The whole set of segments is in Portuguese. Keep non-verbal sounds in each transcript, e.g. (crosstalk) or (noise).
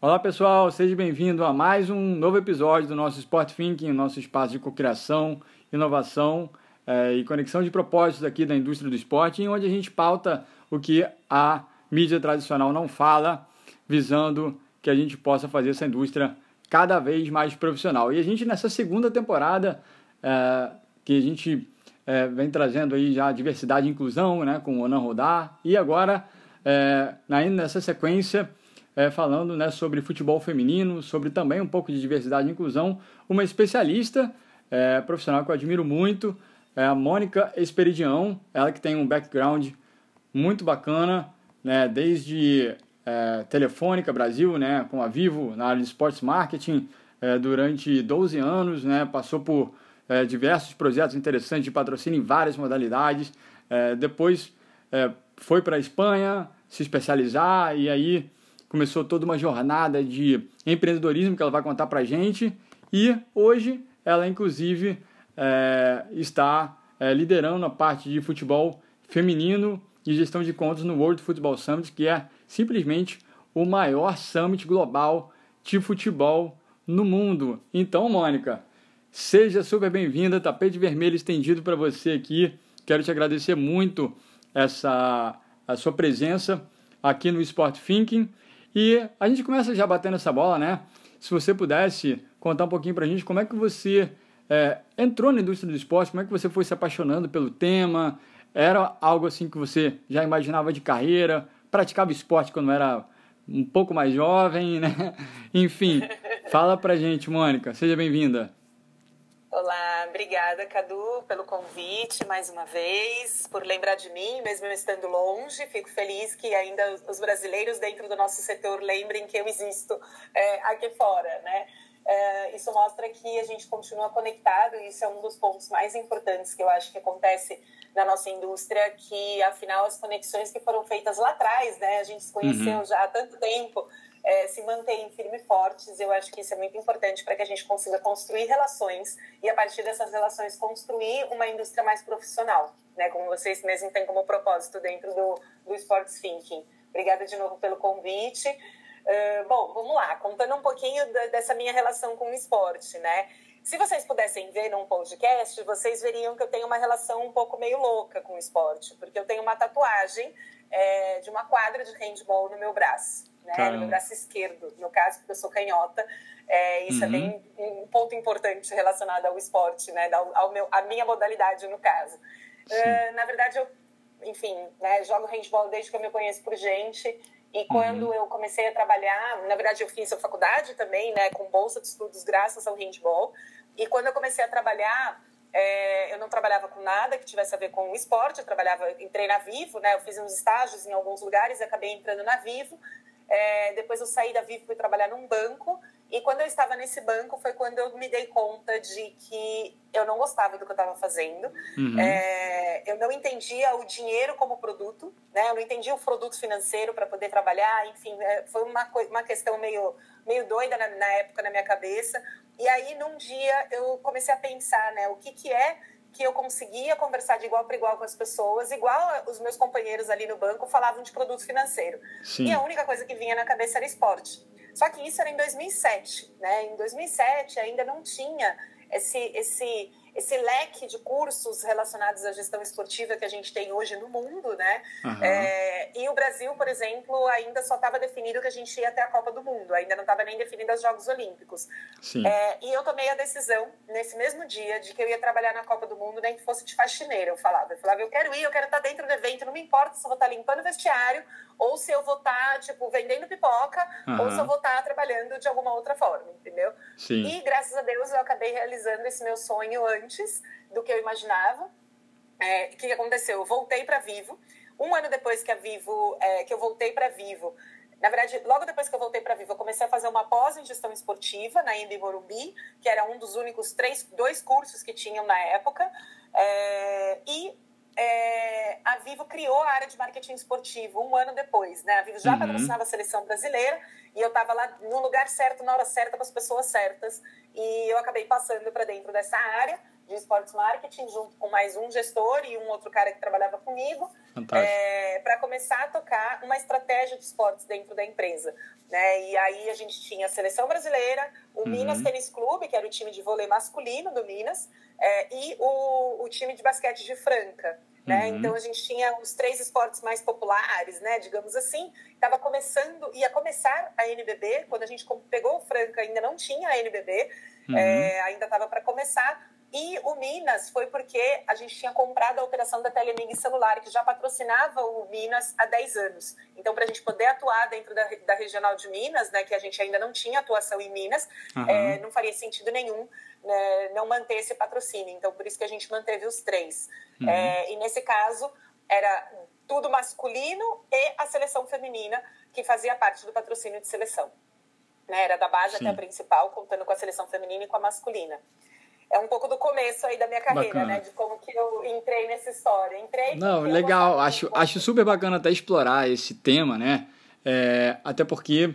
Olá pessoal, seja bem-vindo a mais um novo episódio do nosso Sport Thinking, nosso espaço de cocriação, inovação é, e conexão de propósitos aqui da indústria do esporte, onde a gente pauta o que a mídia tradicional não fala, visando que a gente possa fazer essa indústria cada vez mais profissional. E a gente nessa segunda temporada é, que a gente é, vem trazendo aí já diversidade e inclusão, né, com o Onan Rodar, e agora é, nessa sequência é, falando né, sobre futebol feminino, sobre também um pouco de diversidade e inclusão, uma especialista é, profissional que eu admiro muito, é a Mônica Esperidião, ela que tem um background muito bacana, né, desde é, Telefônica Brasil, né, com a Vivo na área de Sports Marketing, é, durante 12 anos, né, passou por é, diversos projetos interessantes de patrocínio em várias modalidades, é, depois é, foi para a Espanha se especializar e aí começou toda uma jornada de empreendedorismo que ela vai contar para a gente. E hoje ela, inclusive, é, está é, liderando a parte de futebol feminino e gestão de contas no World Football Summit, que é simplesmente o maior summit global de futebol no mundo. Então, Mônica, seja super bem-vinda, tapete vermelho estendido para você aqui. Quero te agradecer muito essa a sua presença aqui no Sport Thinking e a gente começa já batendo essa bola, né? Se você pudesse contar um pouquinho para a gente como é que você é, entrou na indústria do esporte, como é que você foi se apaixonando pelo tema, era algo assim que você já imaginava de carreira, praticava esporte quando era um pouco mais jovem, né? (laughs) Enfim, fala pra gente, Mônica, seja bem-vinda. Olá, obrigada, Cadu, pelo convite mais uma vez, por lembrar de mim, mesmo eu estando longe. Fico feliz que ainda os brasileiros dentro do nosso setor lembrem que eu existo é, aqui fora, né? É, isso mostra que a gente continua conectado e isso é um dos pontos mais importantes que eu acho que acontece na nossa indústria, que afinal as conexões que foram feitas lá atrás, né? A gente se conheceu uhum. já há tanto tempo, é, se mantêm firmes e fortes. Eu acho que isso é muito importante para que a gente consiga construir relações e, a partir dessas relações, construir uma indústria mais profissional, né? como vocês mesmos têm como propósito dentro do, do Sports Thinking. Obrigada de novo pelo convite. Uh, bom, vamos lá, contando um pouquinho da, dessa minha relação com o esporte, né? Se vocês pudessem ver num podcast, vocês veriam que eu tenho uma relação um pouco meio louca com o esporte, porque eu tenho uma tatuagem é, de uma quadra de handball no meu braço né? No meu braço esquerdo, no caso, porque eu sou canhota. É, isso é uhum. é bem um ponto importante relacionado ao esporte, né? Ao, ao meu, a minha modalidade, no caso. Uh, na verdade, eu, enfim, né, jogo handball desde que eu me conheço por gente. E quando uhum. eu comecei a trabalhar, na verdade, eu fiz a faculdade também, né, com bolsa de estudos graças ao handball. E quando eu comecei a trabalhar, é, eu não trabalhava com nada que tivesse a ver com o esporte, eu trabalhava, entrei na Vivo, né, eu fiz uns estágios em alguns lugares e acabei entrando na Vivo. É, depois eu saí da Vivo e fui trabalhar num banco. E quando eu estava nesse banco foi quando eu me dei conta de que eu não gostava do que eu estava fazendo. Uhum. É, eu não entendia o dinheiro como produto, né? Eu não entendia o produto financeiro para poder trabalhar. Enfim, é, foi uma, uma questão meio, meio doida na, na época na minha cabeça. E aí, num dia, eu comecei a pensar, né? O que, que é que eu conseguia conversar de igual para igual com as pessoas, igual os meus companheiros ali no banco falavam de produto financeiro. Sim. E a única coisa que vinha na cabeça era esporte. Só que isso era em 2007, né? Em 2007 ainda não tinha esse esse esse leque de cursos relacionados à gestão esportiva que a gente tem hoje no mundo, né? Uhum. É, e o Brasil, por exemplo, ainda só estava definido que a gente ia até a Copa do Mundo, ainda não estava nem definido os Jogos Olímpicos. É, e eu tomei a decisão, nesse mesmo dia, de que eu ia trabalhar na Copa do Mundo, nem que fosse de faxineira, eu falava. Eu falava, eu quero ir, eu quero estar dentro do evento, não me importa se eu vou estar limpando o vestiário, ou se eu vou estar, tipo, vendendo pipoca, uhum. ou se eu vou estar trabalhando de alguma outra forma, entendeu? Sim. E, graças a Deus, eu acabei realizando esse meu sonho antes antes do que eu imaginava. É, o que aconteceu? Eu voltei para Vivo. Um ano depois que a Vivo, é, que eu voltei para Vivo, na verdade, logo depois que eu voltei para Vivo, eu comecei a fazer uma pós em gestão esportiva na Embi Morumbi, que era um dos únicos três, dois cursos que tinham na época. É, e é, a Vivo criou a área de marketing esportivo um ano depois. Né? A Vivo já uhum. patrocinava a seleção brasileira e eu estava lá no lugar certo, na hora certa, com as pessoas certas. E eu acabei passando para dentro dessa área de esportes marketing, junto com mais um gestor e um outro cara que trabalhava comigo, é, para começar a tocar uma estratégia de esportes dentro da empresa. Né? E aí a gente tinha a seleção brasileira, o uhum. Minas Tênis Clube, que era o time de vôlei masculino do Minas, é, e o, o time de basquete de Franca. Né? Uhum. Então a gente tinha os três esportes mais populares, né? digamos assim. Estava começando, ia começar a NBB, quando a gente pegou o Franca ainda não tinha a NBB, uhum. é, ainda estava para começar, e o Minas foi porque a gente tinha comprado a operação da Telemig celular, que já patrocinava o Minas há 10 anos. Então, para a gente poder atuar dentro da, da regional de Minas, né, que a gente ainda não tinha atuação em Minas, uhum. é, não faria sentido nenhum né, não manter esse patrocínio. Então, por isso que a gente manteve os três. Uhum. É, e nesse caso, era tudo masculino e a seleção feminina, que fazia parte do patrocínio de seleção. Né, era da base Sim. até a principal, contando com a seleção feminina e com a masculina é um pouco do começo aí da minha carreira, bacana. né? De como que eu entrei nessa história. Entrei Não, legal. Acho, acho super bacana até explorar esse tema, né? É, até porque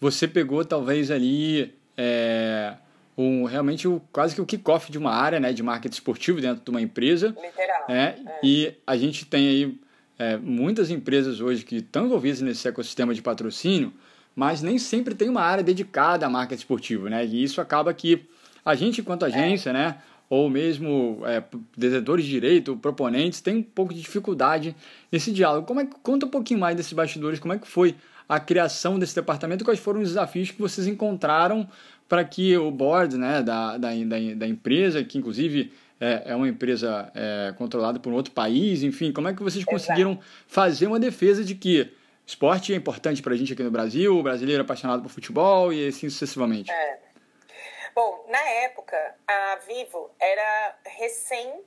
você pegou talvez ali é, um, realmente o, quase que o kickoff de uma área né, de marketing esportivo dentro de uma empresa. Literal. É, é. E a gente tem aí é, muitas empresas hoje que estão envolvidas nesse ecossistema de patrocínio, mas nem sempre tem uma área dedicada a marketing esportivo, né? E isso acaba que a gente, enquanto agência, né, ou mesmo é, devedores de direito, proponentes, tem um pouco de dificuldade nesse diálogo. Como é, conta um pouquinho mais desses bastidores, como é que foi a criação desse departamento, quais foram os desafios que vocês encontraram para que o board né, da, da, da, da empresa, que inclusive é, é uma empresa é, controlada por um outro país, enfim, como é que vocês conseguiram fazer uma defesa de que esporte é importante para a gente aqui no Brasil, o brasileiro é apaixonado por futebol e assim sucessivamente? É. Bom, na época, a Vivo era recém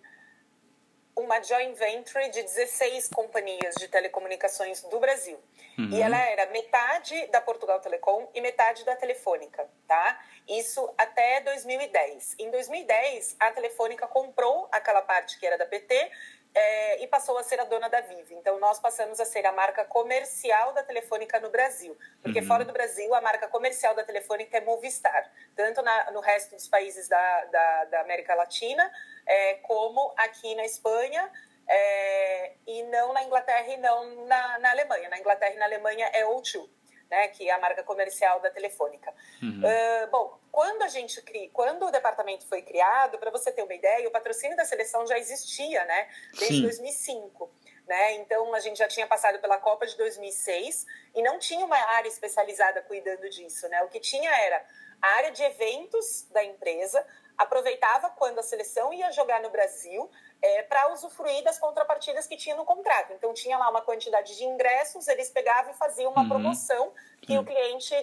uma joint venture de 16 companhias de telecomunicações do Brasil. Uhum. E ela era metade da Portugal Telecom e metade da Telefônica, tá? Isso até 2010. Em 2010, a Telefônica comprou aquela parte que era da PT é, e passou a ser a dona da Vivo. Então, nós passamos a ser a marca comercial da Telefônica no Brasil. Porque uhum. fora do Brasil, a marca comercial da Telefônica é Movistar. Tanto na, no resto dos países da, da, da América Latina, é, como aqui na Espanha, é, e não na Inglaterra e não na, na Alemanha. Na Inglaterra e na Alemanha é O2 né, que é a marca comercial da Telefônica. Uhum. Uh, bom, quando a gente cri... quando o departamento foi criado, para você ter uma ideia, o patrocínio da seleção já existia, né, desde Sim. 2005. Né? Então a gente já tinha passado pela Copa de 2006 e não tinha uma área especializada cuidando disso, né? O que tinha era a área de eventos da empresa, aproveitava quando a seleção ia jogar no Brasil é, para usufruir das contrapartidas que tinha no contrato. Então, tinha lá uma quantidade de ingressos, eles pegavam e faziam uma uhum. promoção que Sim. o cliente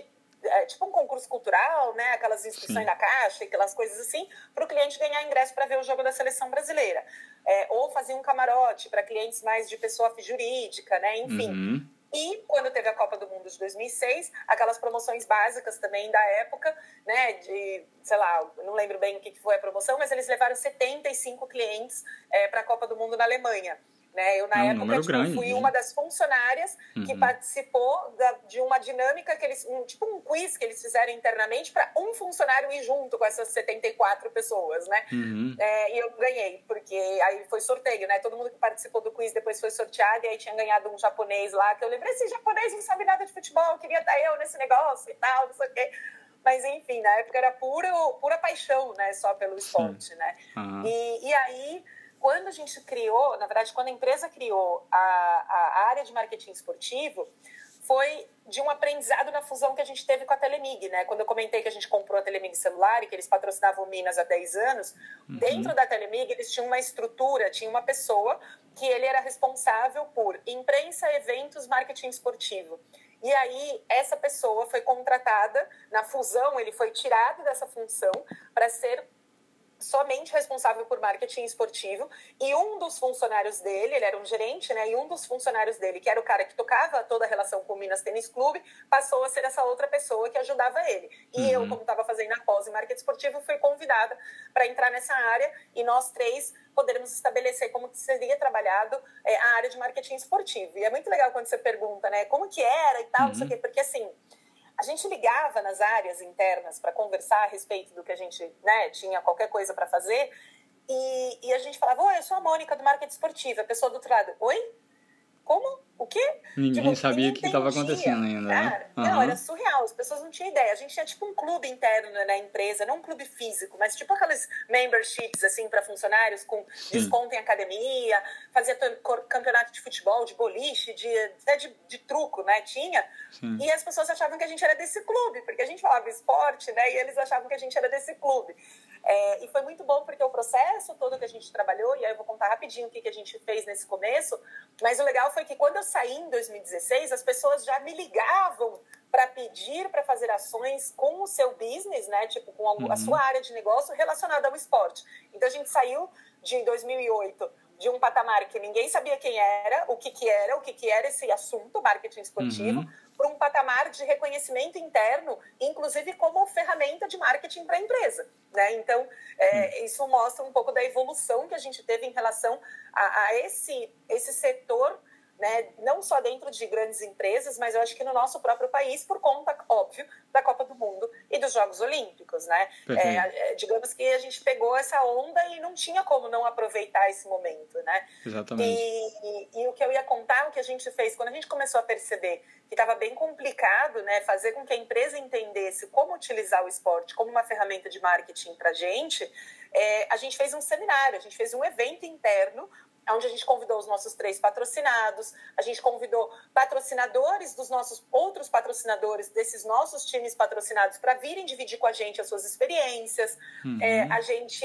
é, tipo um concurso cultural, né? Aquelas inscrições Sim. na caixa, aquelas coisas assim, para o cliente ganhar ingresso para ver o jogo da seleção brasileira. É, ou fazer um camarote para clientes mais de pessoa jurídica, né? Enfim. Uhum. E quando teve a Copa do Mundo de 2006, aquelas promoções básicas também da época, né, de, sei lá, não lembro bem o que foi a promoção, mas eles levaram 75 clientes é, para a Copa do Mundo na Alemanha. Né? Eu, na é um época, tipo, grande, fui uma das funcionárias uhum. que participou da, de uma dinâmica que eles, um, tipo um quiz que eles fizeram internamente para um funcionário ir junto com essas 74 pessoas, né? Uhum. É, e eu ganhei, porque aí foi sorteio, né? Todo mundo que participou do quiz depois foi sorteado e aí tinha ganhado um japonês lá, que eu lembrei, esse japonês não sabe nada de futebol, queria estar eu nesse negócio e tal, não sei o quê. Mas, enfim, na época era pura, pura paixão, né? Só pelo esporte, Sim. né? Uhum. E, e aí quando a gente criou, na verdade, quando a empresa criou a, a área de marketing esportivo, foi de um aprendizado na fusão que a gente teve com a Telemig, né? Quando eu comentei que a gente comprou a Telemig celular e que eles patrocinavam Minas há 10 anos, uhum. dentro da Telemig eles tinham uma estrutura, tinha uma pessoa que ele era responsável por imprensa, eventos, marketing esportivo. E aí essa pessoa foi contratada na fusão, ele foi tirado dessa função para ser somente responsável por marketing esportivo e um dos funcionários dele, ele era um gerente, né? E um dos funcionários dele, que era o cara que tocava toda a relação com o Minas Tênis Clube, passou a ser essa outra pessoa que ajudava ele. E uhum. eu, como estava fazendo a pós em marketing esportivo, fui convidada para entrar nessa área e nós três podermos estabelecer como que seria trabalhado é, a área de marketing esportivo. E é muito legal quando você pergunta, né? Como que era e tal, uhum. não sei o quê, porque assim gente ligava nas áreas internas para conversar a respeito do que a gente né, tinha qualquer coisa para fazer. E, e, a gente falava, oi, eu sou a Mônica do marketing esportivo. A pessoa do outro lado, oi? Como? O quê? Ninguém tipo, sabia o que estava acontecendo ainda, né? Uhum. Não, era surreal. As pessoas não tinham ideia. A gente tinha tipo um clube interno na empresa, não um clube físico, mas tipo aqueles memberships assim para funcionários com Sim. desconto em academia, fazia campeonato de futebol, de boliche, de até de, de truco, né? Tinha. Sim. E as pessoas achavam que a gente era desse clube, porque a gente falava esporte, né? E eles achavam que a gente era desse clube. É, e foi muito bom porque o processo todo que a gente trabalhou, e aí eu vou contar rapidinho o que, que a gente fez nesse começo, mas o legal foi que quando eu saí em 2016, as pessoas já me ligavam para pedir para fazer ações com o seu business, né, tipo com a, uhum. a sua área de negócio relacionada ao esporte. Então a gente saiu de 2008 de um patamar que ninguém sabia quem era, o que, que era, o que, que era esse assunto, marketing esportivo, uhum. Para um patamar de reconhecimento interno, inclusive como ferramenta de marketing para a empresa. Né? Então, é, isso mostra um pouco da evolução que a gente teve em relação a, a esse, esse setor né, não só dentro de grandes empresas, mas eu acho que no nosso próprio país, por conta, óbvio, da Copa do Mundo e dos Jogos Olímpicos, né? É, é, digamos que a gente pegou essa onda e não tinha como não aproveitar esse momento, né? Exatamente. E, e, e o que eu ia contar, o que a gente fez, quando a gente começou a perceber que estava bem complicado, né, fazer com que a empresa entendesse como utilizar o esporte como uma ferramenta de marketing para a gente, é, a gente fez um seminário, a gente fez um evento interno onde a gente convidou os nossos três patrocinados, a gente convidou patrocinadores dos nossos outros patrocinadores desses nossos times patrocinados para virem dividir com a gente as suas experiências. Uhum. É, a gente,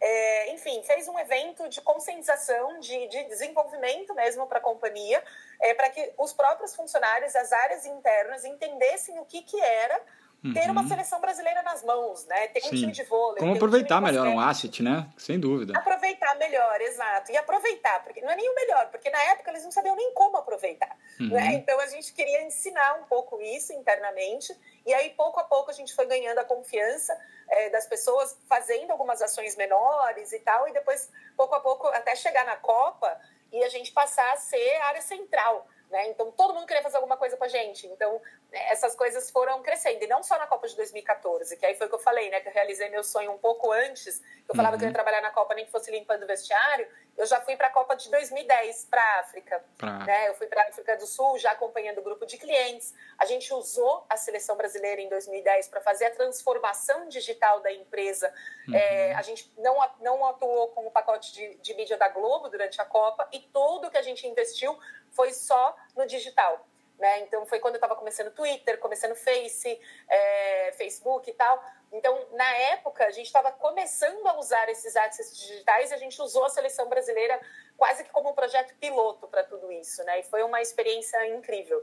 é, enfim, fez um evento de conscientização, de, de desenvolvimento mesmo para a companhia, é, para que os próprios funcionários, as áreas internas, entendessem o que, que era Uhum. ter uma seleção brasileira nas mãos, né? Ter um time de vôlei. Como aproveitar um melhor um asset, né? Sem dúvida. Aproveitar melhor, exato. E aproveitar, porque não é nem o melhor, porque na época eles não sabiam nem como aproveitar. Uhum. Né? Então a gente queria ensinar um pouco isso internamente. E aí, pouco a pouco, a gente foi ganhando a confiança é, das pessoas, fazendo algumas ações menores e tal. E depois, pouco a pouco, até chegar na Copa e a gente passar a ser área central. Né? Então, todo mundo queria fazer alguma coisa com a gente. Então, né, essas coisas foram crescendo. E não só na Copa de 2014, que aí foi o que eu falei, né? Que eu realizei meu sonho um pouco antes. Eu falava uhum. que eu ia uhum. trabalhar na Copa nem que fosse limpando o vestiário. Eu já fui para a Copa de 2010 para a África. Né? Eu fui para a África do Sul, já acompanhando o grupo de clientes. A gente usou a seleção brasileira em 2010 para fazer a transformação digital da empresa. Uhum. É, a gente não, não atuou com o pacote de, de mídia da Globo durante a Copa e tudo que a gente investiu foi só no digital. Né? Então foi quando eu estava começando Twitter, começando Face, é, Facebook e tal. Então, na época, a gente estava começando a usar esses assets digitais e a gente usou a seleção brasileira quase que como um projeto piloto para tudo isso, né? E foi uma experiência incrível.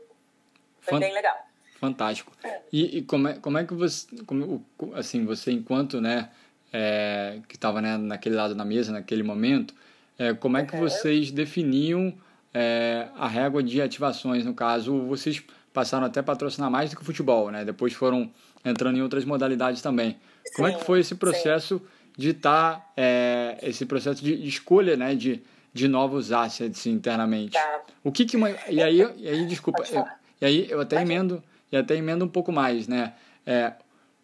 Foi Fant bem legal. Fantástico. E, e, como, é, como é que você, como, assim, você enquanto, né, é, que estava né, naquele lado da mesa naquele momento, é, como é que vocês definiam é, a régua de ativações. No caso, vocês passaram até a patrocinar mais do que o futebol, né? Depois foram entrando em outras modalidades também. Sim, Como é que foi esse processo sim. de estar, tá, é, esse processo de escolha, né? De, de novos assets internamente. Tá. O que que uma... E aí, e aí desculpa, eu, e aí eu até emendo, e até emendo um pouco mais, né? É,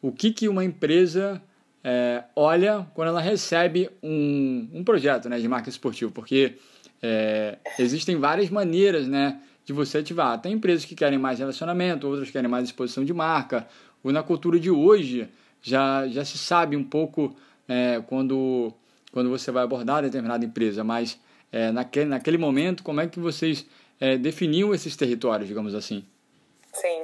o que que uma empresa é, olha quando ela recebe um, um projeto né, de marca esportiva? Porque é, existem várias maneiras né, de você ativar. Tem empresas que querem mais relacionamento, outras querem mais exposição de marca. Ou na cultura de hoje já, já se sabe um pouco é, quando, quando você vai abordar determinada empresa, mas é, naquele, naquele momento, como é que vocês é, definiam esses territórios, digamos assim? Sim.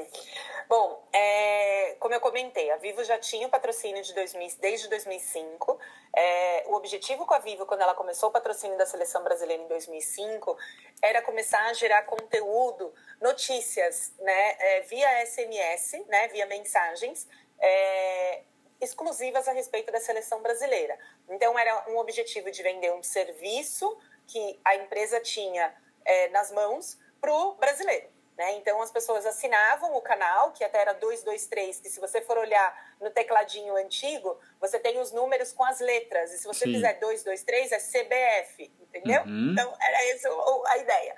Bom, é, como eu comentei, a Vivo já tinha o patrocínio de 2000, desde 2005. É, o objetivo com a Vivo, quando ela começou o patrocínio da seleção brasileira em 2005, era começar a gerar conteúdo, notícias, né, é, via SMS, né, via mensagens, é, exclusivas a respeito da seleção brasileira. Então, era um objetivo de vender um serviço que a empresa tinha é, nas mãos para o brasileiro. Né? Então as pessoas assinavam o canal, que até era 223, que se você for olhar no tecladinho antigo, você tem os números com as letras. E se você Sim. fizer 223, é CBF, entendeu? Uhum. Então era essa a ideia.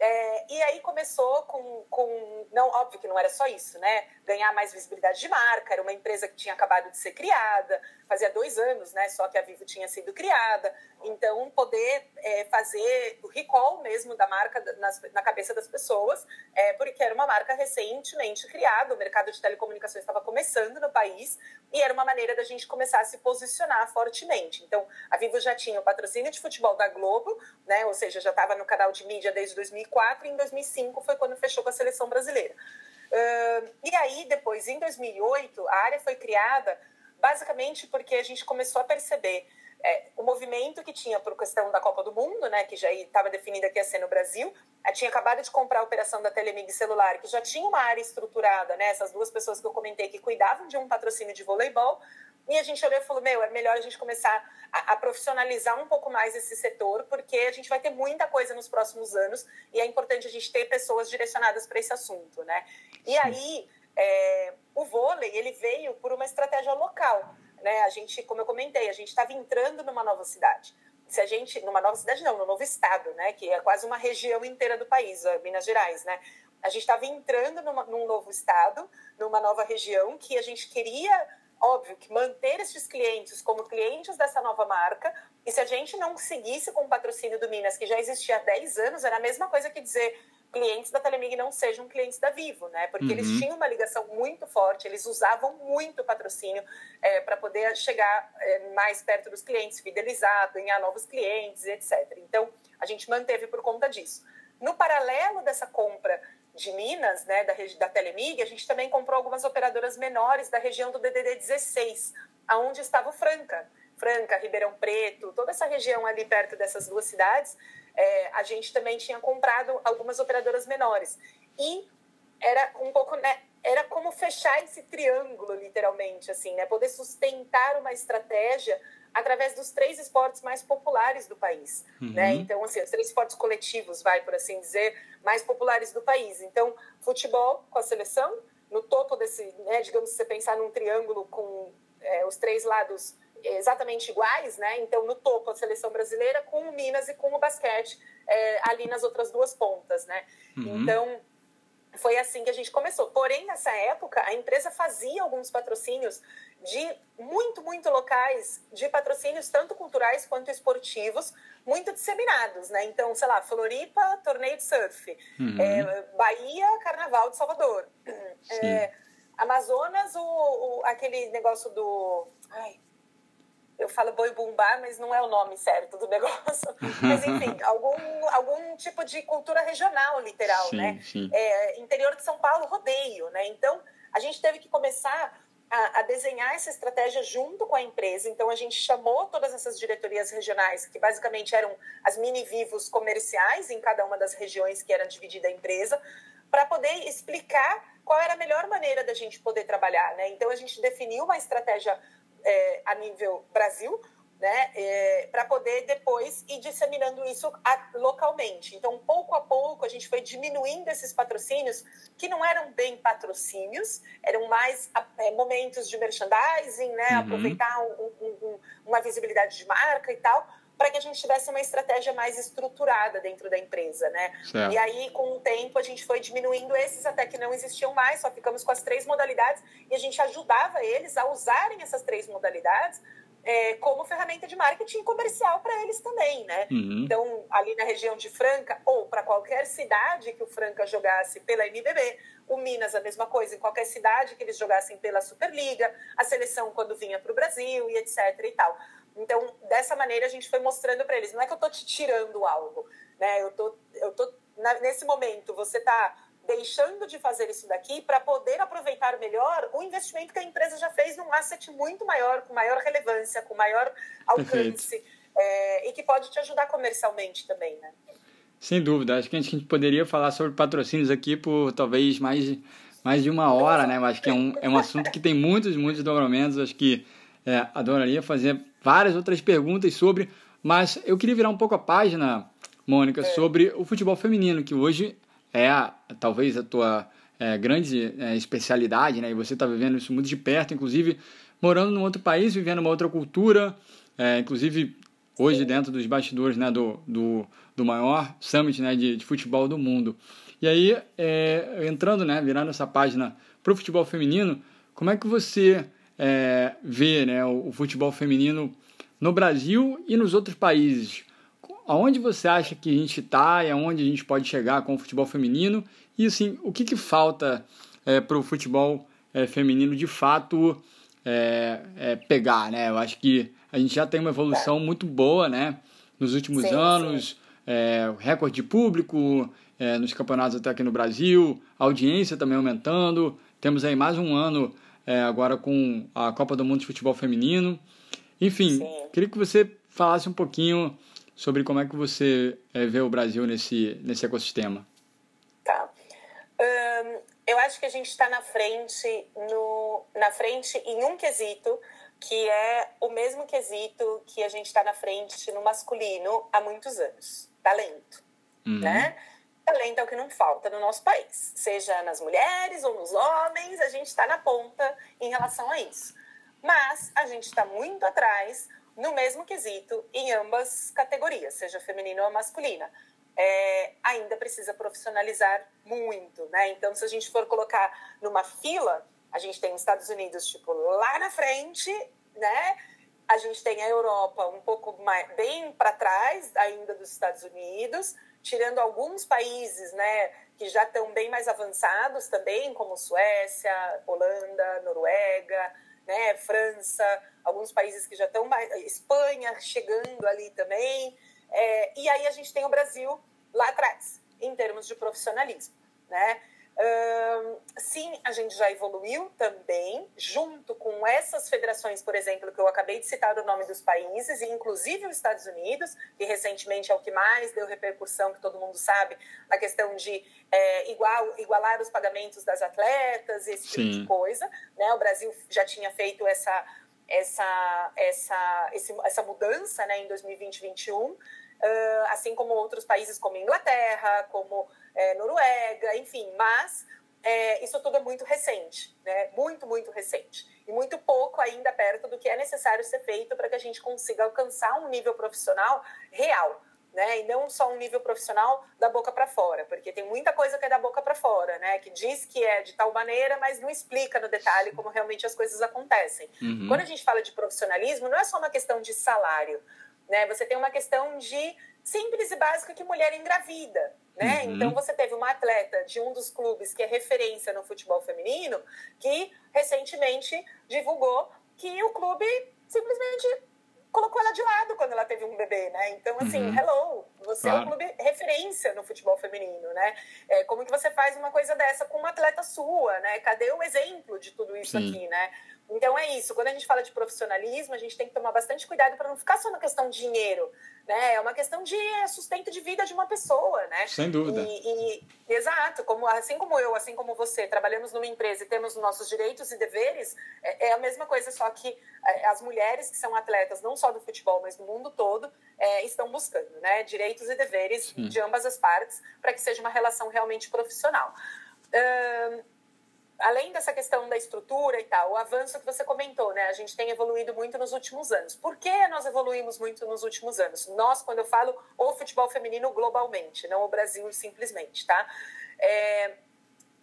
É, e aí começou com, com. Não, óbvio que não era só isso, né? Ganhar mais visibilidade de marca. Era uma empresa que tinha acabado de ser criada, fazia dois anos, né? Só que a Vivo tinha sido criada. Então, poder é, fazer o recall mesmo da marca na cabeça das pessoas, é, porque era uma marca recentemente criada, o mercado de telecomunicações estava começando no país, e era uma maneira da gente começar a se posicionar fortemente. Então, a Vivo já tinha o patrocínio de futebol da Globo, né? Ou seja, já estava no canal de mídia desde 2000 2004 e em 2005 foi quando fechou com a seleção brasileira. Uh, e aí, depois, em 2008, a área foi criada basicamente porque a gente começou a perceber é, o movimento que tinha por questão da Copa do Mundo, né, que já estava definida que ia ser no Brasil. Tinha acabado de comprar a operação da Telemig Celular, que já tinha uma área estruturada, né, essas duas pessoas que eu comentei que cuidavam de um patrocínio de voleibol. E a gente olhou e falou: meu, é melhor a gente começar a, a, profissionalizar um pouco mais esse setor, porque a gente vai ter muita coisa nos próximos anos e é importante a gente ter pessoas direcionadas para esse assunto, né? E aí, é, o vôlei, ele veio por uma estratégia local, né? A gente, como eu comentei, a gente estava entrando numa nova cidade. Se a gente, numa nova cidade não, no novo estado, né? Que é quase uma região inteira do país, Minas Gerais, né? A gente estava entrando numa, num novo estado, numa nova região que a gente queria óbvio que manter esses clientes como clientes dessa nova marca, e se a gente não seguisse com o patrocínio do Minas, que já existia há 10 anos, era a mesma coisa que dizer clientes da Telemig não sejam clientes da Vivo, né? Porque uhum. eles tinham uma ligação muito forte, eles usavam muito o patrocínio é, para poder chegar é, mais perto dos clientes, fidelizar, ganhar novos clientes, etc. Então, a gente manteve por conta disso. No paralelo dessa compra de Minas, né, da, da Telemig, a gente também comprou algumas operadoras menores da região do DDD 16, aonde estava o Franca. Franca, Ribeirão Preto, toda essa região ali perto dessas duas cidades, é, a gente também tinha comprado algumas operadoras menores. E era um pouco, né, era como fechar esse triângulo, literalmente, assim, né, poder sustentar uma estratégia através dos três esportes mais populares do país, uhum. né? Então, assim, os três esportes coletivos, vai por assim dizer, mais populares do país. Então, futebol com a seleção, no topo desse, né, digamos, se você pensar num triângulo com é, os três lados exatamente iguais, né? Então, no topo a seleção brasileira com o Minas e com o basquete é, ali nas outras duas pontas, né? Uhum. Então, foi assim que a gente começou. Porém, nessa época, a empresa fazia alguns patrocínios de muito, muito locais, de patrocínios tanto culturais quanto esportivos, muito disseminados, né? Então, sei lá, Floripa, torneio de surf. Uhum. É, Bahia, Carnaval de Salvador. É, Amazonas, o, o, aquele negócio do... Ai, eu falo boi bumbá, mas não é o nome certo do (laughs) negócio. Mas, enfim, algum, algum tipo de cultura regional, literal, sim, né? Sim. É, interior de São Paulo, rodeio, né? Então, a gente teve que começar a, a, desenhar essa estratégia junto com a empresa. Então, a gente chamou todas essas diretorias regionais, que basicamente eram as mini-vivos comerciais em cada uma das regiões que era dividida a empresa, para poder explicar qual era a melhor maneira da gente poder trabalhar. Né? Então, a gente definiu uma estratégia é, a nível Brasil, né, é, para poder depois ir disseminando isso a, localmente. Então, pouco a pouco, a gente foi diminuindo esses patrocínios, que não eram bem patrocínios, eram mais é, momentos de merchandising, né, uhum. aproveitar um, um, uma visibilidade de marca e tal, para que a gente tivesse uma estratégia mais estruturada dentro da empresa, né? Certo. E aí, com o tempo, a gente foi diminuindo esses até que não existiam mais, só ficamos com as três modalidades e a gente ajudava eles a usarem essas três modalidades é, como ferramenta de marketing comercial para eles também, né? Uhum. Então, ali na região de Franca, ou para qualquer cidade que o Franca jogasse pela MBB, o Minas a mesma coisa, em qualquer cidade que eles jogassem pela Superliga, a seleção quando vinha para o Brasil e etc e tal. Então, dessa maneira, a gente foi mostrando para eles. Não é que eu estou te tirando algo, né? Eu tô, eu tô nesse momento, você está deixando de fazer isso daqui para poder aproveitar melhor o investimento que a empresa já fez num asset muito maior, com maior relevância, com maior alcance, é, e que pode te ajudar comercialmente também, né? Sem dúvida. Acho que a gente poderia falar sobre patrocínios aqui por talvez mais, mais de uma hora, né? Mas acho que é um, é um assunto que tem muitos, muitos dobramentos. Acho que é, adoraria fazer várias outras perguntas sobre, mas eu queria virar um pouco a página, Mônica, é. sobre o futebol feminino, que hoje é talvez a tua é, grande é, especialidade, né? E você está vivendo isso muito de perto, inclusive morando num outro país, vivendo uma outra cultura, é, inclusive hoje dentro dos bastidores né, do, do, do maior summit né, de, de futebol do mundo. E aí, é, entrando, né, virando essa página para o futebol feminino, como é que você é, vê né, o, o, futebol feminino no Brasil e nos outros países? Aonde você acha que a gente está e aonde a gente pode chegar com o futebol feminino? E assim, o que, que falta é, para o futebol é, feminino de fato é, é, pegar? Né? Eu acho que a gente já tem uma evolução muito boa né, nos últimos sim, anos, sim. É, recorde de público é, nos campeonatos até aqui no Brasil, audiência também aumentando. Temos aí mais um ano é, agora com a Copa do Mundo de Futebol Feminino. Enfim, Sim. queria que você falasse um pouquinho sobre como é que você é, vê o Brasil nesse, nesse ecossistema. Tá. Eu acho que a gente está na frente, no, na frente em um quesito que é o mesmo quesito que a gente está na frente no masculino há muitos anos. Talento, uhum. né? Talento é o que não falta no nosso país. Seja nas mulheres ou nos homens, a gente está na ponta em relação a isso. Mas a gente está muito atrás no mesmo quesito em ambas categorias, seja feminina ou masculina. É, ainda precisa profissionalizar muito, né? Então, se a gente for colocar numa fila, a gente tem os Estados Unidos, tipo, lá na frente, né? A gente tem a Europa um pouco mais, bem para trás ainda dos Estados Unidos tirando alguns países, né, que já estão bem mais avançados também, como Suécia, Holanda, Noruega, né, França, alguns países que já estão mais, Espanha chegando ali também, é, e aí a gente tem o Brasil lá atrás, em termos de profissionalismo, né? Sim, a gente já evoluiu também, junto com essas federações, por exemplo, que eu acabei de citar o nome dos países, e inclusive os Estados Unidos, que recentemente é o que mais deu repercussão, que todo mundo sabe, na questão de é, igual, igualar os pagamentos das atletas, esse tipo de coisa. Né? O Brasil já tinha feito essa, essa, essa, esse, essa mudança né, em 2020 2021. Uh, assim como outros países como Inglaterra, como é, Noruega, enfim, mas é, isso tudo é muito recente, né? Muito, muito recente. E muito pouco ainda perto do que é necessário ser feito para que a gente consiga alcançar um nível profissional real. Né? E não só um nível profissional da boca para fora, porque tem muita coisa que é da boca para fora, né? Que diz que é de tal maneira, mas não explica no detalhe como realmente as coisas acontecem. Uhum. Quando a gente fala de profissionalismo, não é só uma questão de salário, né? Você tem uma questão de simples e básica que mulher engravida, né? Uhum. Então você teve uma atleta de um dos clubes que é referência no futebol feminino que recentemente divulgou que o clube simplesmente colocou ela de lado quando ela teve um bebê, né? Então, assim, uhum. hello, você claro. é um clube referência no futebol feminino, né? É, como que você faz uma coisa dessa com uma atleta sua, né? Cadê o exemplo de tudo isso Sim. aqui, né? Então é isso. Quando a gente fala de profissionalismo, a gente tem que tomar bastante cuidado para não ficar só na questão de dinheiro, né? É uma questão de sustento de vida de uma pessoa, né? Sem dúvida. E, e, exato. Como assim como eu, assim como você, trabalhamos numa empresa e temos nossos direitos e deveres, é, é a mesma coisa. Só que é, as mulheres que são atletas, não só do futebol, mas do mundo todo, é, estão buscando, né? Direitos e deveres Sim. de ambas as partes para que seja uma relação realmente profissional. Uh, além dessa questão da estrutura e tal, o avanço que você comentou, né? A gente tem evoluído muito nos últimos anos. Por que nós evoluímos muito nos últimos anos? Nós, quando eu falo o futebol feminino globalmente, não o Brasil simplesmente, tá? É,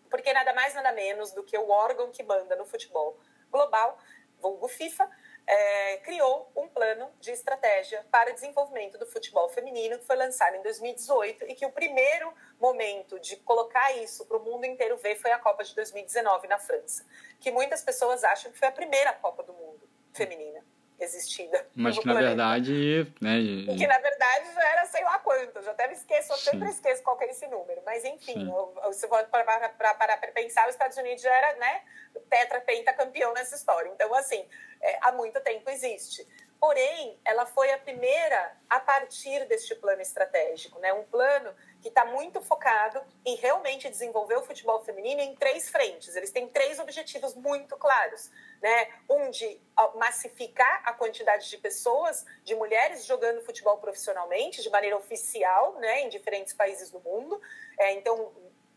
porque nada mais, nada menos do que o órgão que manda no futebol global, vulgo FIFA, é, criou um plano de estratégia para desenvolvimento do futebol feminino que foi lançado em 2018 e que o primeiro momento de colocar isso para o mundo inteiro ver foi a Copa de 2019 na França, que muitas pessoas acham que foi a primeira Copa do mundo feminina existida. Mas que na verdade, né? E que na verdade já era sei lá quanto, já até me esqueço, eu sempre esqueço qual é esse número. Mas enfim, se for para pensar, os Estados Unidos já era, né, tetra, penta campeão nessa história. Então, assim, é, há muito tempo existe. Porém, ela foi a primeira a partir deste plano estratégico, né? Um plano que está muito focado em realmente desenvolver o futebol feminino em três frentes. Eles têm três objetivos muito claros, né? Um de massificar a quantidade de pessoas, de mulheres jogando futebol profissionalmente, de maneira oficial, né? Em diferentes países do mundo. É, então,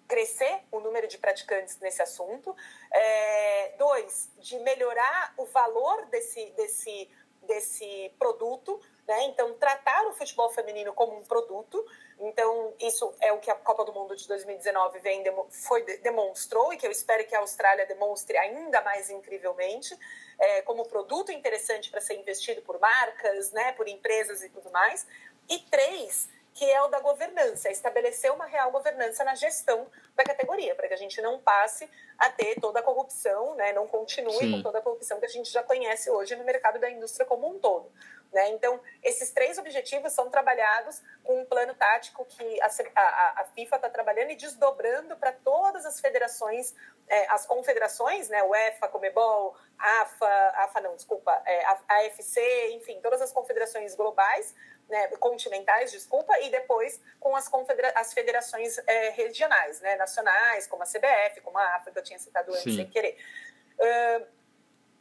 crescer o número de praticantes nesse assunto. É, dois, de melhorar o valor desse, desse, desse produto né? Então, tratar o futebol feminino como um produto. Então, isso é o que a Copa do Mundo de 2019 vem, foi, demonstrou e que eu espero que a Austrália demonstre ainda mais incrivelmente, é, como produto interessante para ser investido por marcas, né, por empresas e tudo mais. E três, que é o da governança, é estabelecer uma real governança na gestão da categoria, para que a gente não passe a ter toda a corrupção, né, não continue Sim. com toda a corrupção que a gente já conhece hoje no mercado da indústria como um todo. Né? Então, esses três objetivos são trabalhados com um plano tático que a, a, a FIFA está trabalhando e desdobrando para todas as federações, é, as confederações, né? UEFA, Comebol, AFA, AFA não, desculpa, é, AFC, enfim, todas as confederações globais, né, continentais, desculpa, e depois com as, as federações é, regionais, né, nacionais, como a CBF, como a AFA, que eu tinha citado antes Sim. sem querer. Uh,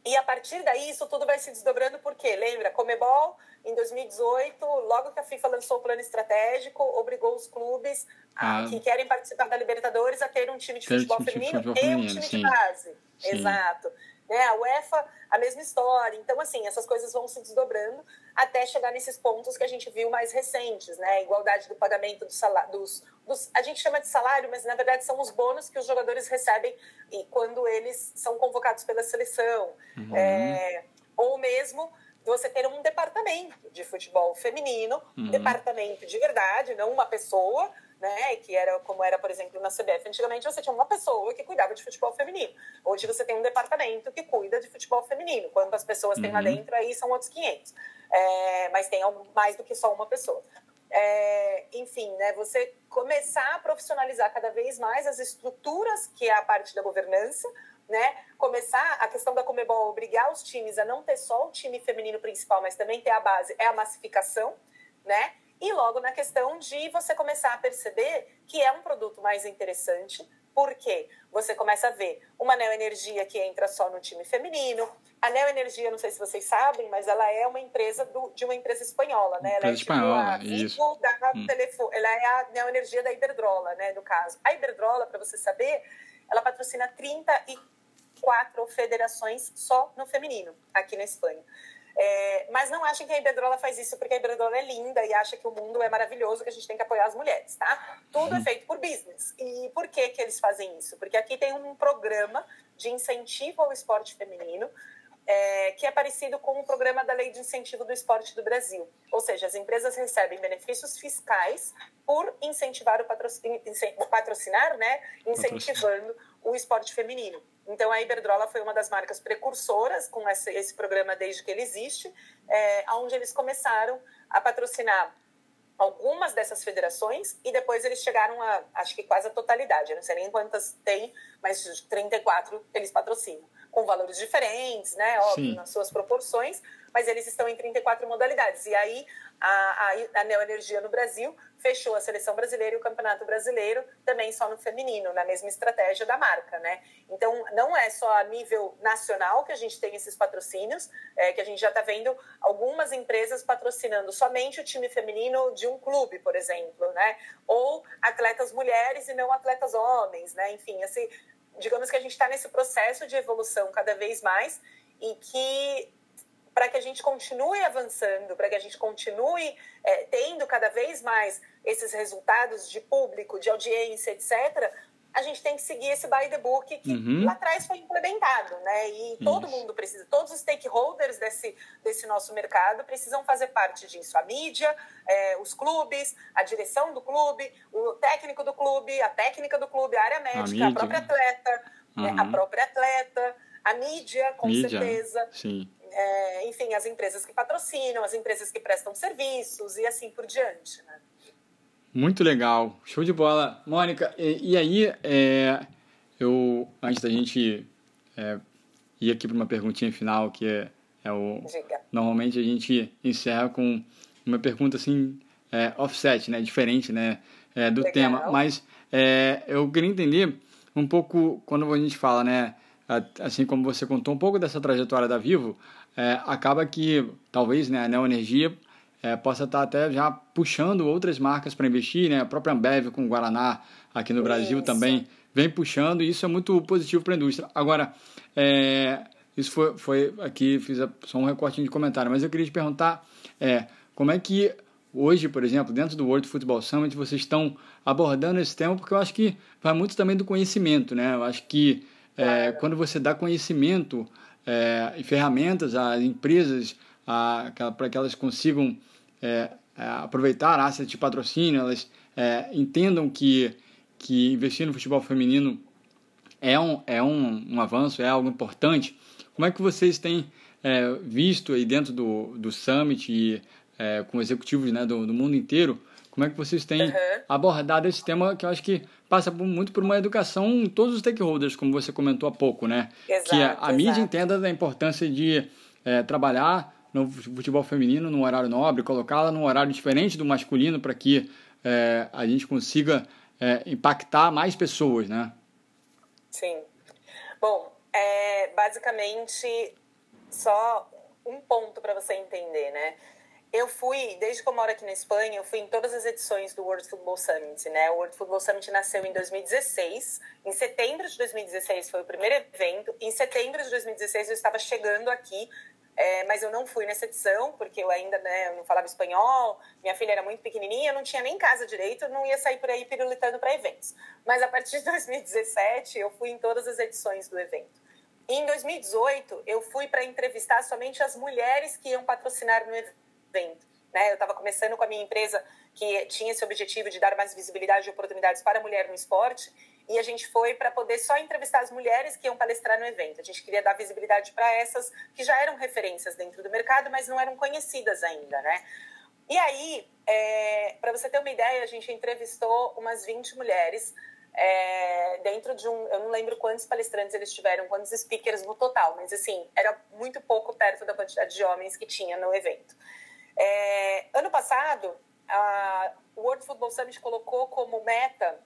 e a partir daí, isso tudo vai se desdobrando, porque, lembra, Comebol, em 2018, logo que a FIFA lançou o plano estratégico, obrigou os clubes ah. que querem participar da Libertadores a ter um time de futebol feminino e um time sim. de base. Sim. Exato. Né? A UEFA, a mesma história. Então, assim, essas coisas vão se desdobrando até chegar nesses pontos que a gente viu mais recentes, né? Igualdade do pagamento do salário, dos, dos, a gente chama de salário, mas na verdade são os bônus que os jogadores recebem e quando eles são convocados pela seleção. Uhum. É, ou mesmo você ter um departamento de futebol feminino, uhum. departamento de verdade, não uma pessoa, né? Que era como era, por exemplo, na CBF. Antigamente você tinha uma pessoa que cuidava de futebol feminino. Hoje você tem um departamento que cuida de futebol feminino. Quantas pessoas uhum. tem lá uhum. dentro, aí são outros 500. É, mas tem mais do que só uma pessoa. É, enfim, né, você começar a profissionalizar cada vez mais as estruturas que é a parte da governança, né? Começar a questão da Comebol obrigar os times a não ter só o time feminino principal, mas também ter a base, é a massificação, né? E logo na questão de você começar a perceber que é um produto mais interessante, porque você começa a ver uma neoenergia que entra só no time feminino. A neoenergia, não sei se vocês sabem, mas ela é uma empresa do, de uma empresa espanhola, né? Ela empresa é tipo espanhola, a isso. Da hum. telefone, ela é a neoenergia da Iberdrola, né, no caso. A Iberdrola, para você saber, ela patrocina 34 federações só no feminino, aqui na Espanha. É, mas não achem que a Iberdrola faz isso porque a Iberdrola é linda e acha que o mundo é maravilhoso, que a gente tem que apoiar as mulheres, tá? Tudo é feito por business. E por que, que eles fazem isso? Porque aqui tem um programa de incentivo ao esporte feminino, é, que é parecido com o programa da Lei de Incentivo do Esporte do Brasil. Ou seja, as empresas recebem benefícios fiscais por incentivar o patrocinar né? incentivando o esporte feminino. Então, a Iberdrola foi uma das marcas precursoras com esse, esse programa desde que ele existe, é, onde eles começaram a patrocinar algumas dessas federações e depois eles chegaram a, acho que quase a totalidade, eu não sei nem quantas tem, mas 34 eles patrocinam, com valores diferentes, né, óbvio, Sim. nas suas proporções, mas eles estão em 34 modalidades. E aí a, a, a Neoenergia no Brasil fechou a seleção brasileira e o campeonato brasileiro também só no feminino, na mesma estratégia da marca, né? Então, não é só a nível nacional que a gente tem esses patrocínios, é, que a gente já está vendo algumas empresas patrocinando somente o time feminino de um clube, por exemplo, né? Ou atletas mulheres e não atletas homens, né? Enfim, assim, digamos que a gente está nesse processo de evolução cada vez mais e que para que a gente continue avançando, para que a gente continue é, tendo cada vez mais esses resultados de público, de audiência, etc., a gente tem que seguir esse by the book que uhum. lá atrás foi implementado, né? E Isso. todo mundo precisa, todos os stakeholders desse, desse nosso mercado precisam fazer parte disso. A mídia, é, os clubes, a direção do clube, o técnico do clube, a técnica do clube, a área médica, a, a própria atleta, uhum. né? a própria atleta, a mídia, com mídia. certeza. Sim é, enfim, as empresas que patrocinam, as empresas que prestam serviços e assim por diante. Né? Muito legal, show de bola. Mônica, e, e aí, é, eu, antes da gente é, ir aqui para uma perguntinha final, que é, é o. Diga. Normalmente a gente encerra com uma pergunta assim, é, offset, né? Diferente né? É, do legal. tema. Mas é, eu queria entender um pouco quando a gente fala, né? Assim como você contou um pouco dessa trajetória da Vivo, é, acaba que talvez né, a Neoenergia é, possa estar até já puxando outras marcas para investir, né? A própria Ambev com o Guaraná aqui no Brasil isso. também vem puxando e isso é muito positivo para a indústria. Agora, é, isso foi, foi aqui, fiz só um recorte de comentário, mas eu queria te perguntar é, como é que hoje, por exemplo, dentro do World Football Summit, vocês estão abordando esse tema, porque eu acho que vai muito também do conhecimento, né? Eu acho que é, quando você dá conhecimento é, e ferramentas às empresas para que elas consigam é, é, aproveitar assets de patrocínio, elas é, entendam que, que investir no futebol feminino é um, é um, um avanço, é algo importante. Como é que vocês têm é, visto aí dentro do, do Summit e é, com executivos né, do, do, mundo inteiro, como é que vocês têm uhum. abordado esse tema que eu acho que passa muito por uma educação em todos os stakeholders, como você comentou há pouco, né? Exato, que a, a mídia entenda da importância de é, trabalhar no futebol feminino num horário nobre, colocá-la num horário diferente do masculino para que é, a gente consiga é, impactar mais pessoas, né? Sim. Bom, é, basicamente, só um ponto para você entender, né? Eu fui, desde que eu moro aqui na Espanha, eu fui em todas as edições do World Football Summit, né? O World Football Summit nasceu em 2016. Em setembro de 2016 foi o primeiro evento. Em setembro de 2016 eu estava chegando aqui é, mas eu não fui nessa edição, porque eu ainda né, eu não falava espanhol, minha filha era muito pequenininha, eu não tinha nem casa direito, não ia sair por aí pirulitando para eventos. Mas a partir de (laughs) 2017, eu fui em todas as edições do evento. Em 2018, eu fui para entrevistar somente as mulheres que iam patrocinar no evento. Né? Eu estava começando com a minha empresa que tinha esse objetivo de dar mais visibilidade e oportunidades para a mulher no esporte e a gente foi para poder só entrevistar as mulheres que iam palestrar no evento. A gente queria dar visibilidade para essas que já eram referências dentro do mercado, mas não eram conhecidas ainda, né? E aí, é, para você ter uma ideia, a gente entrevistou umas 20 mulheres é, dentro de um. Eu não lembro quantos palestrantes eles tiveram, quantos speakers no total, mas assim, era muito pouco perto da quantidade de homens que tinha no evento. É, ano passado, a World Football Summit colocou como meta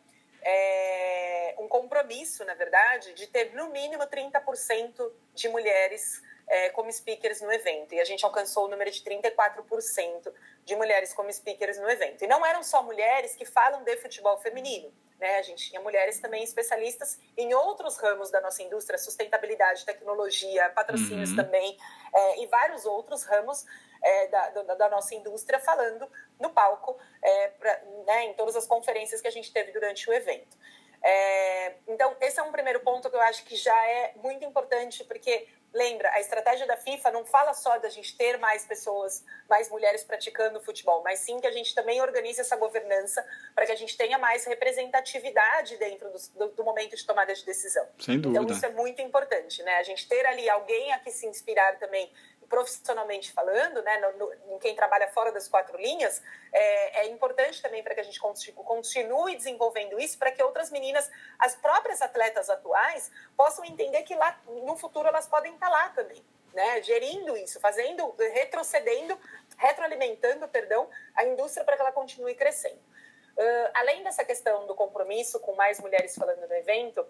é, um compromisso, na verdade, de ter no mínimo 30% de mulheres é, como speakers no evento. E a gente alcançou o número de 34% de mulheres como speakers no evento. E não eram só mulheres que falam de futebol feminino. Né? A gente tinha mulheres também especialistas em outros ramos da nossa indústria, sustentabilidade, tecnologia, patrocínios uhum. também, é, e vários outros ramos é, da, da, da, nossa indústria falando no palco é, pra, né, em todas as conferências que a gente teve durante o evento. É, então, esse é um primeiro ponto que eu acho que já é muito importante, porque lembra, a estratégia da FIFA não fala só da gente ter mais pessoas, mais mulheres praticando futebol, mas sim que a gente também organize essa governança para que a gente tenha mais representatividade dentro do, do, do, momento de tomada de decisão. Sem dúvida. Então, isso é muito importante, né? A gente ter ali alguém a que se inspirar também profissionalmente falando, né, no, no, em quem trabalha fora das quatro linhas, é, é importante também para que a gente continue desenvolvendo isso, para que outras meninas, as próprias atletas atuais, possam entender que lá no futuro elas podem estar lá também. Né, gerindo isso, fazendo, retrocedendo, retroalimentando, perdão, a indústria para que ela continue crescendo. Uh, além dessa questão do compromisso com mais mulheres falando no evento,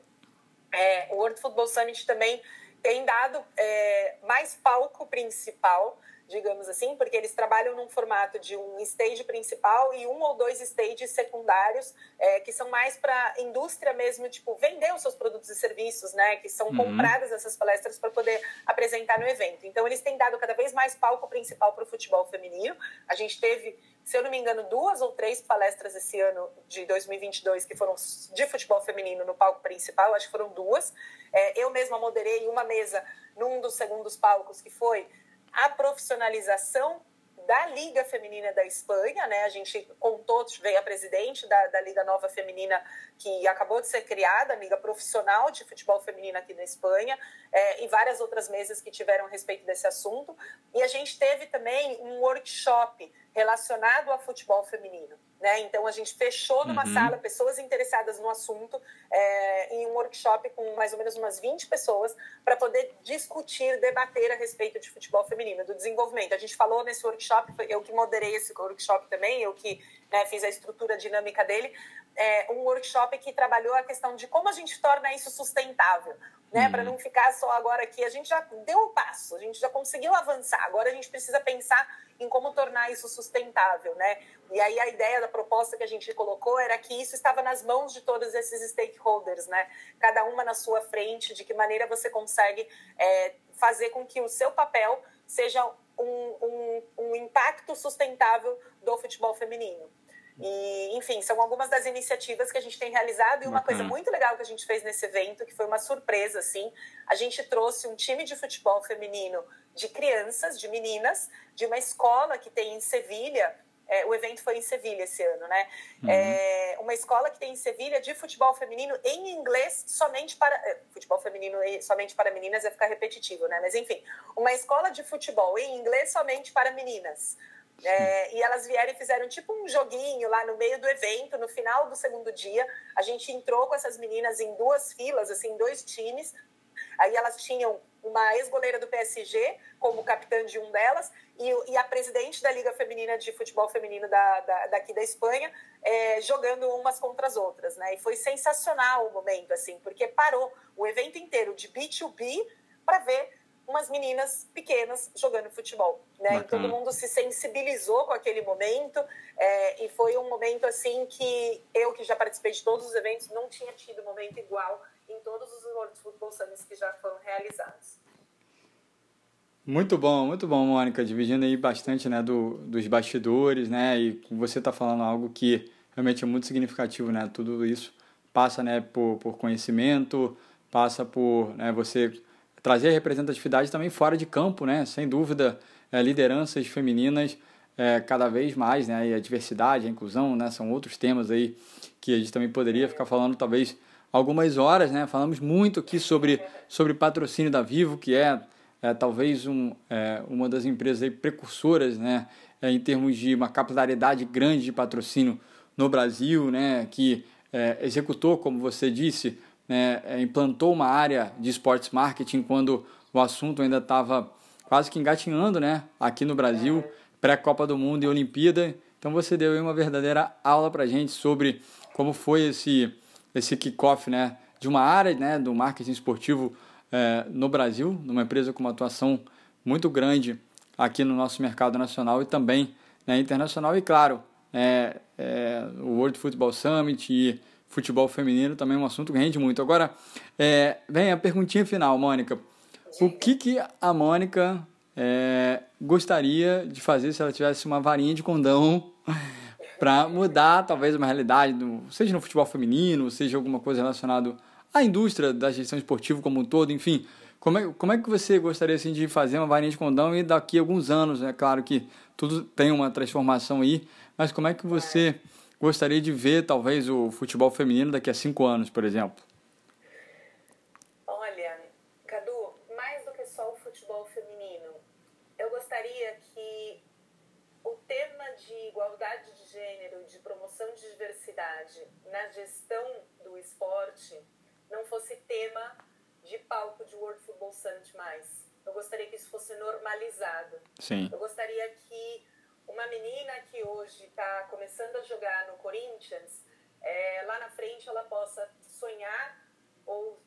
é, o World Football Summit também tem dado é, mais palco principal, digamos assim, porque eles trabalham num formato de um stage principal e um ou dois stages secundários, é, que são mais para indústria mesmo, tipo, vender os seus produtos e serviços, né? Que são uhum. compradas essas palestras para poder apresentar no evento. Então, eles têm dado cada vez mais palco principal para o futebol feminino. A gente teve se eu não me engano, duas ou três palestras esse ano de 2022 que foram de futebol feminino no palco principal, acho que foram duas. É, eu mesma moderei uma mesa num dos segundos palcos, que foi a profissionalização da Liga Feminina da Espanha, né? A gente contou, veio a presidente da, da Liga Nova Feminina, que acabou de ser criada, a Liga Profissional de Futebol Feminino aqui na Espanha, é, e várias outras mesas que tiveram a respeito desse assunto. E a gente teve também um workshop relacionado ao futebol feminino. Né? Então, a gente fechou numa uhum. sala pessoas interessadas no assunto, é, em um workshop com mais ou menos umas 20 pessoas, para poder discutir, debater a respeito de futebol feminino, do desenvolvimento. A gente falou nesse workshop, eu que moderei esse workshop também, eu que né, fiz a estrutura dinâmica dele, é, um workshop que trabalhou a questão de como a gente torna isso sustentável né? Uhum. Para não ficar só agora aqui. A gente já deu o um passo, a gente já conseguiu avançar. Agora a gente precisa pensar em como tornar isso sustentável, né? E aí a ideia da proposta que a gente colocou era que isso estava nas mãos de todos esses stakeholders, né? Cada uma na sua frente, de que maneira você consegue é, fazer com que o seu papel seja um, um, um impacto sustentável do futebol feminino. E, enfim, são algumas das iniciativas que a gente tem realizado. E uma coisa muito legal que a gente fez nesse evento, que foi uma surpresa, assim, a gente trouxe um time de futebol feminino de crianças, de meninas, de uma escola que tem em Sevilha. É, o evento foi em Sevilha esse ano, né? Uhum. É, uma escola que tem em Sevilha de futebol feminino em inglês somente para. É, futebol feminino somente para meninas ia ficar repetitivo, né? Mas enfim, uma escola de futebol em inglês somente para meninas. É, e elas vieram e fizeram tipo um joguinho lá no meio do evento, no final do segundo dia. A gente entrou com essas meninas em duas filas, assim, dois times. Aí elas tinham uma ex-goleira do PSG como capitã de um delas e, e, a presidente da Liga Feminina de Futebol Feminino da, da daqui da Espanha é, jogando umas contra as outras, né? E foi sensacional o momento, assim, porque parou o evento inteiro de B2B para ver umas meninas pequenas jogando futebol, né? E todo mundo se sensibilizou com aquele momento é, e foi um momento assim que eu que já participei de todos os eventos não tinha tido momento igual em todos os World Football Summits que já foram realizados. Muito bom, muito bom, Mônica, dividindo aí bastante, né, do, dos bastidores, né, e você está falando algo que realmente é muito significativo, né, tudo isso passa, né, por, por conhecimento, passa por, né, você trazer representatividade também fora de campo, né? Sem dúvida, é, lideranças femininas é, cada vez mais, né? E a diversidade, a inclusão, né? São outros temas aí que a gente também poderia ficar falando talvez algumas horas, né? Falamos muito aqui sobre, sobre patrocínio da Vivo, que é, é talvez um, é, uma das empresas aí precursoras, né? É, em termos de uma capilaridade grande de patrocínio no Brasil, né? Que é, executou, como você disse, né, é, implantou uma área de esportes marketing quando o assunto ainda estava quase que engatinhando né, aqui no Brasil, pré-Copa do Mundo e Olimpíada. Então você deu aí uma verdadeira aula para gente sobre como foi esse, esse kickoff né, de uma área né, do marketing esportivo é, no Brasil, numa empresa com uma atuação muito grande aqui no nosso mercado nacional e também né, internacional. E claro, é, é, o World Football Summit e futebol feminino também é um assunto que rende muito. Agora, é, vem a perguntinha final, Mônica. O que, que a Mônica é, gostaria de fazer se ela tivesse uma varinha de condão (laughs) para mudar talvez uma realidade, do, seja no futebol feminino, seja alguma coisa relacionada à indústria da gestão esportiva como um todo, enfim. Como é, como é que você gostaria assim, de fazer uma varinha de condão e daqui a alguns anos, é claro que tudo tem uma transformação aí, mas como é que você gostaria de ver, talvez, o futebol feminino daqui a cinco anos, por exemplo? Olha, Cadu, mais do que só o futebol feminino, eu gostaria que o tema de igualdade de gênero, de promoção de diversidade na gestão do esporte não fosse tema de palco de World Football Summit mais. Eu gostaria que isso fosse normalizado. Sim. Eu gostaria que uma menina que hoje está começando a jogar no Corinthians, é, lá na frente ela possa sonhar, ou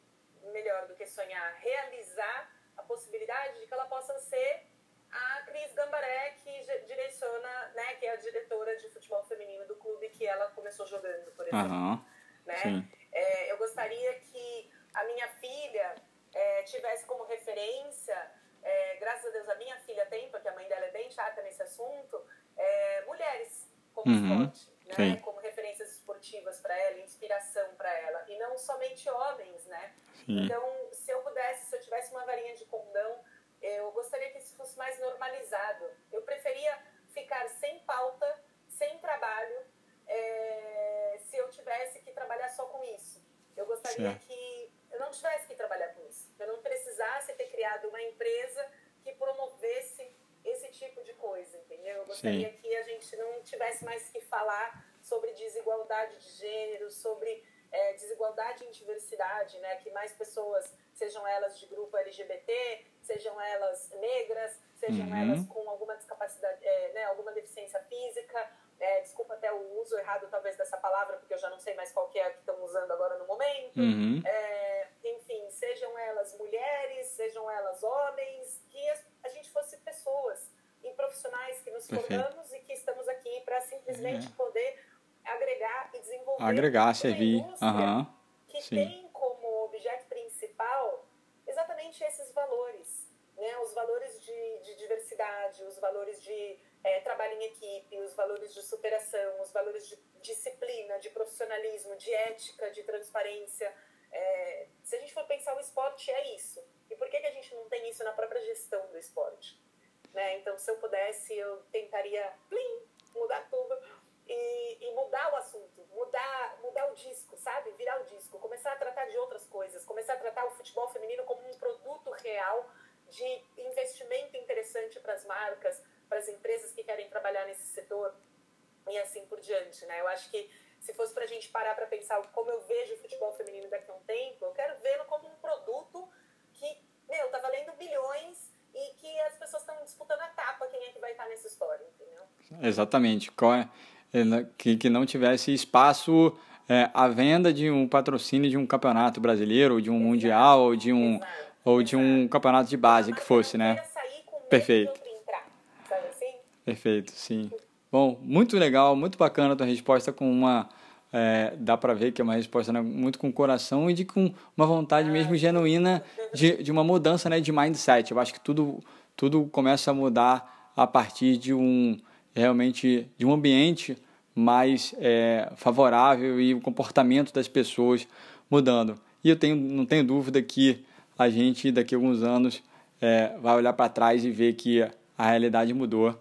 melhor do que sonhar, realizar a possibilidade de que ela possa ser a Cris Gambaré, que direciona, né, que é a diretora de futebol feminino do clube que ela começou jogando, por exemplo. Uhum. Né? É, eu gostaria que a minha filha é, tivesse como referência é, graças a Deus a minha filha tem, porque a mãe dela é bem chata nesse assunto, é, mulheres como uhum. esporte, né? como referências esportivas para ela, inspiração para ela, e não somente homens, né? Sim. Então, se eu pudesse, se eu tivesse uma varinha de condão, eu gostaria que isso fosse mais normalizado. Eu preferia ficar sem pauta, sem trabalho, é, se eu tivesse que trabalhar só com isso. Eu gostaria Sim. que eu não tivesse que trabalhar com isso. Eu não precisasse ter criado uma empresa que promovesse esse tipo de coisa, entendeu? Eu gostaria Sim. que a gente não tivesse mais que falar sobre desigualdade de gênero, sobre é, desigualdade em diversidade, né? Que mais pessoas, sejam elas de grupo LGBT, sejam elas negras, sejam uhum. elas com alguma discapacidade, é, né, alguma deficiência física, é, desculpa até o uso errado talvez dessa palavra, porque eu já não sei mais qual que é a que estão usando agora no momento. Uhum. É, enfim, sejam elas mulheres, sejam elas homens, que a gente fosse pessoas e profissionais que nos Perfeito. formamos e que estamos aqui para simplesmente é. poder agregar e desenvolver agregar, servir, uhum. que Sim. tem como objeto principal exatamente esses valores, né? Os valores de, de diversidade, os valores de é, trabalho em equipe, os valores de superação, os valores de disciplina, de profissionalismo, de ética, de transparência. É, se a gente for pensar o esporte, é isso. E por que, que a gente não tem isso na própria gestão do esporte? Né? Então, se eu pudesse, eu tentaria plim, mudar tudo e, e, mudar o assunto, mudar, mudar o disco, sabe? Virar o disco, começar a tratar de outras coisas, começar a tratar o futebol feminino como um produto real de investimento interessante para as marcas, para as empresas que querem trabalhar nesse setor e assim por diante, né? Eu acho que se fosse para a gente parar para pensar como eu vejo o futebol feminino daqui a um tempo, eu quero vê-lo como um produto que, meu, tá valendo bilhões e que as pessoas estão disputando a tapa quem é que vai estar nessa história, entendeu? Exatamente. É, é, que, que não tivesse espaço é, à venda de um patrocínio de um campeonato brasileiro, ou de um Exato. mundial, ou de um, Exato. ou de um campeonato de base que fosse, né? Perfeito. Perfeito, sim. Bom, muito legal, muito bacana a tua resposta com uma é, dá para ver que é uma resposta né, muito com coração e de com uma vontade mesmo genuína de, de uma mudança né, de mindset. Eu acho que tudo, tudo começa a mudar a partir de um realmente de um ambiente mais é, favorável e o comportamento das pessoas mudando. E eu tenho, não tenho dúvida que a gente daqui a alguns anos é, vai olhar para trás e ver que a realidade mudou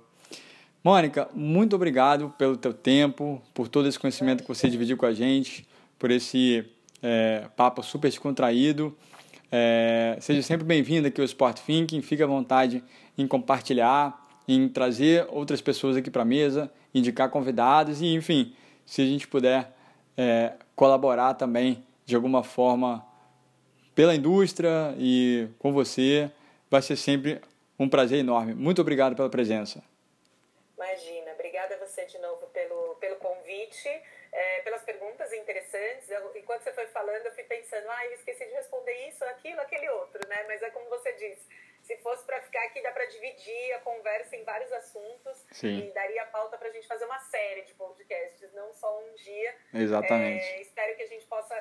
Mônica, muito obrigado pelo teu tempo, por todo esse conhecimento que você dividiu com a gente, por esse é, papo super descontraído. É, seja sempre bem-vindo aqui ao Sport Thinking, fique à vontade em compartilhar, em trazer outras pessoas aqui para a mesa, indicar convidados e, enfim, se a gente puder é, colaborar também de alguma forma pela indústria e com você, vai ser sempre um prazer enorme. Muito obrigado pela presença. Imagina, obrigada a você de novo pelo, pelo convite, é, pelas perguntas interessantes. Eu, enquanto você foi falando, eu fui pensando, ah, eu esqueci de responder isso, aquilo, aquele outro, né? Mas é como você disse, se fosse para ficar aqui, dá para dividir a conversa em vários assuntos Sim. e daria pauta para a gente fazer uma série de podcasts, não só um dia. Exatamente. É, espero que a gente possa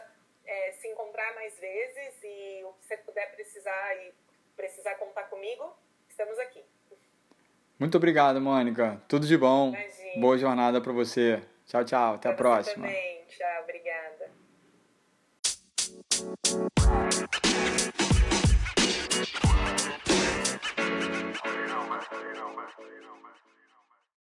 é, se encontrar mais vezes e o que você puder precisar e precisar contar comigo, estamos aqui. Muito obrigado, Mônica. Tudo de bom. Imagina. Boa jornada para você. Tchau, tchau. Até pra a próxima. Também. Tchau, obrigada.